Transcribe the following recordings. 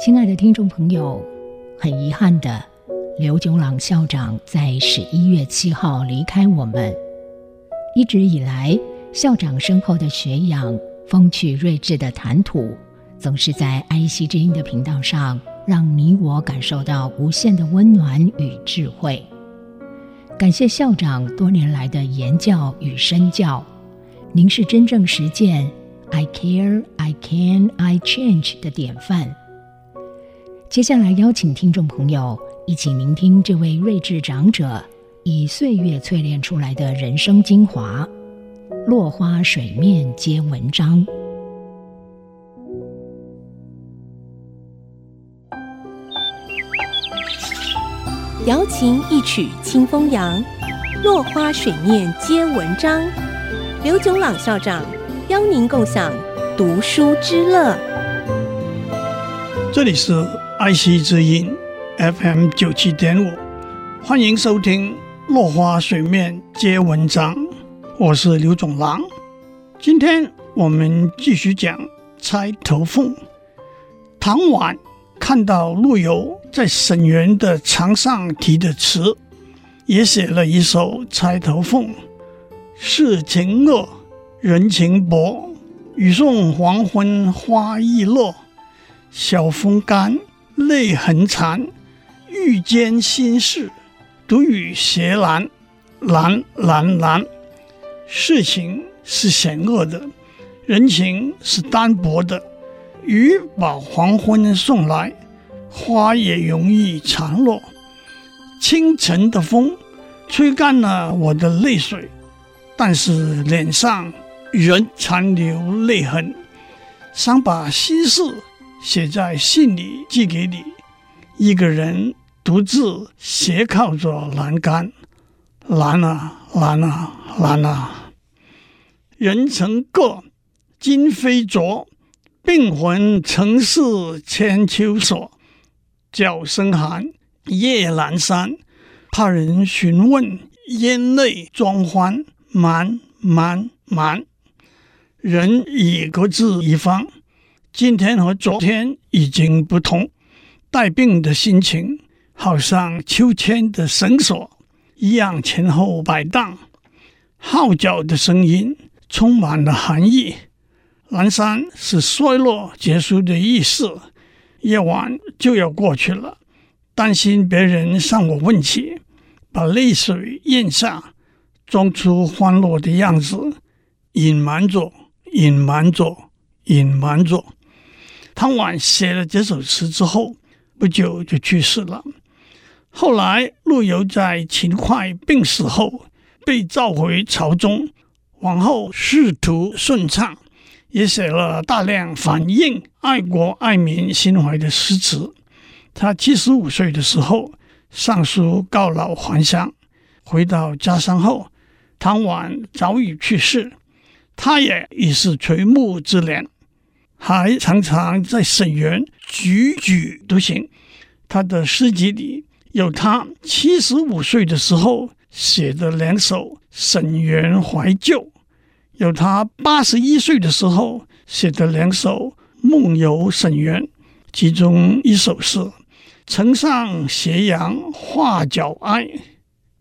亲爱的听众朋友，很遗憾的，刘炯朗校长在十一月七号离开我们。一直以来，校长深厚的学养、风趣睿智的谈吐，总是在爱惜之音的频道上，让你我感受到无限的温暖与智慧。感谢校长多年来的言教与身教，您是真正实践 “I care, I can, I change” 的典范。接下来邀请听众朋友一起聆听这位睿智长者以岁月淬炼出来的人生精华，落花水面皆文章。瑶琴一曲清风扬，落花水面皆文章。刘炯朗校长邀您共享读书之乐。这里是。爱惜之音 FM 九七点五，欢迎收听《落花水面皆文章》，我是刘总郎。今天我们继续讲《钗头凤》。唐婉看到陆游在沈园的墙上题的词，也写了一首《钗头凤》：世情恶，人情薄，雨送黄昏花易落，晓风干。泪痕残，欲笺心事，独语斜阑，阑阑阑。世情是险恶的，人情是单薄的。雨把黄昏送来，花也容易残落。清晨的风吹干了我的泪水，但是脸上仍残留泪痕，想把心事。写在信里寄给你，一个人独自斜靠着栏杆，栏啊栏啊栏啊。人曾各，今非昨，病魂曾是千秋所。角声寒，夜阑珊，怕人询问，咽泪装欢，瞒瞒瞒。人已各自一方。今天和昨天已经不同，带病的心情好像秋千的绳索一样前后摆荡，号角的声音充满了寒意。阑珊是衰落结束的意思，夜晚就要过去了，担心别人向我问起，把泪水咽下，装出欢乐的样子，隐瞒着，隐瞒着，隐瞒着。汤婉写了这首词之后，不久就去世了。后来陆游在秦桧病死后，被召回朝中，往后仕途顺畅，也写了大量反映爱国爱民心怀的诗词。他七十五岁的时候，上书告老还乡，回到家乡后，汤婉早已去世，他也已是垂暮之年。还常常在沈园踽踽独行。他的诗集里有他七十五岁的时候写的两首《沈园怀旧》，有他八十一岁的时候写的两首《梦游沈园》。其中一首是“城上斜阳画角哀，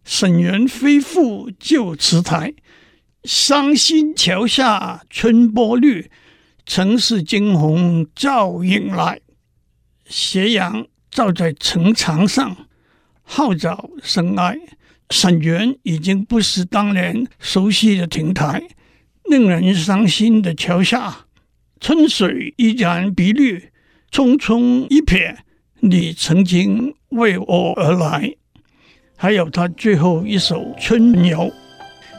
沈园非复旧池台。伤心桥下春波绿。”城市惊鸿照影来，斜阳照在城墙上，号角声哀。沈园已经不是当年熟悉的亭台，令人伤心的桥下，春水依然碧绿。匆匆一瞥，你曾经为我而来。还有他最后一首《春游》，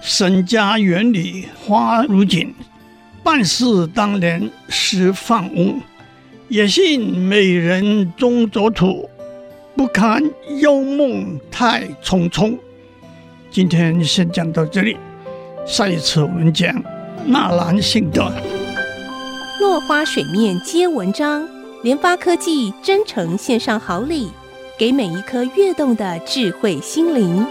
沈家园里花如锦。半是当年时放翁，也信美人终作土，不堪幽梦太匆匆。今天先讲到这里，下一次我们讲纳兰性德。落花水面皆文章，联发科技真诚献上好礼，给每一颗跃动的智慧心灵。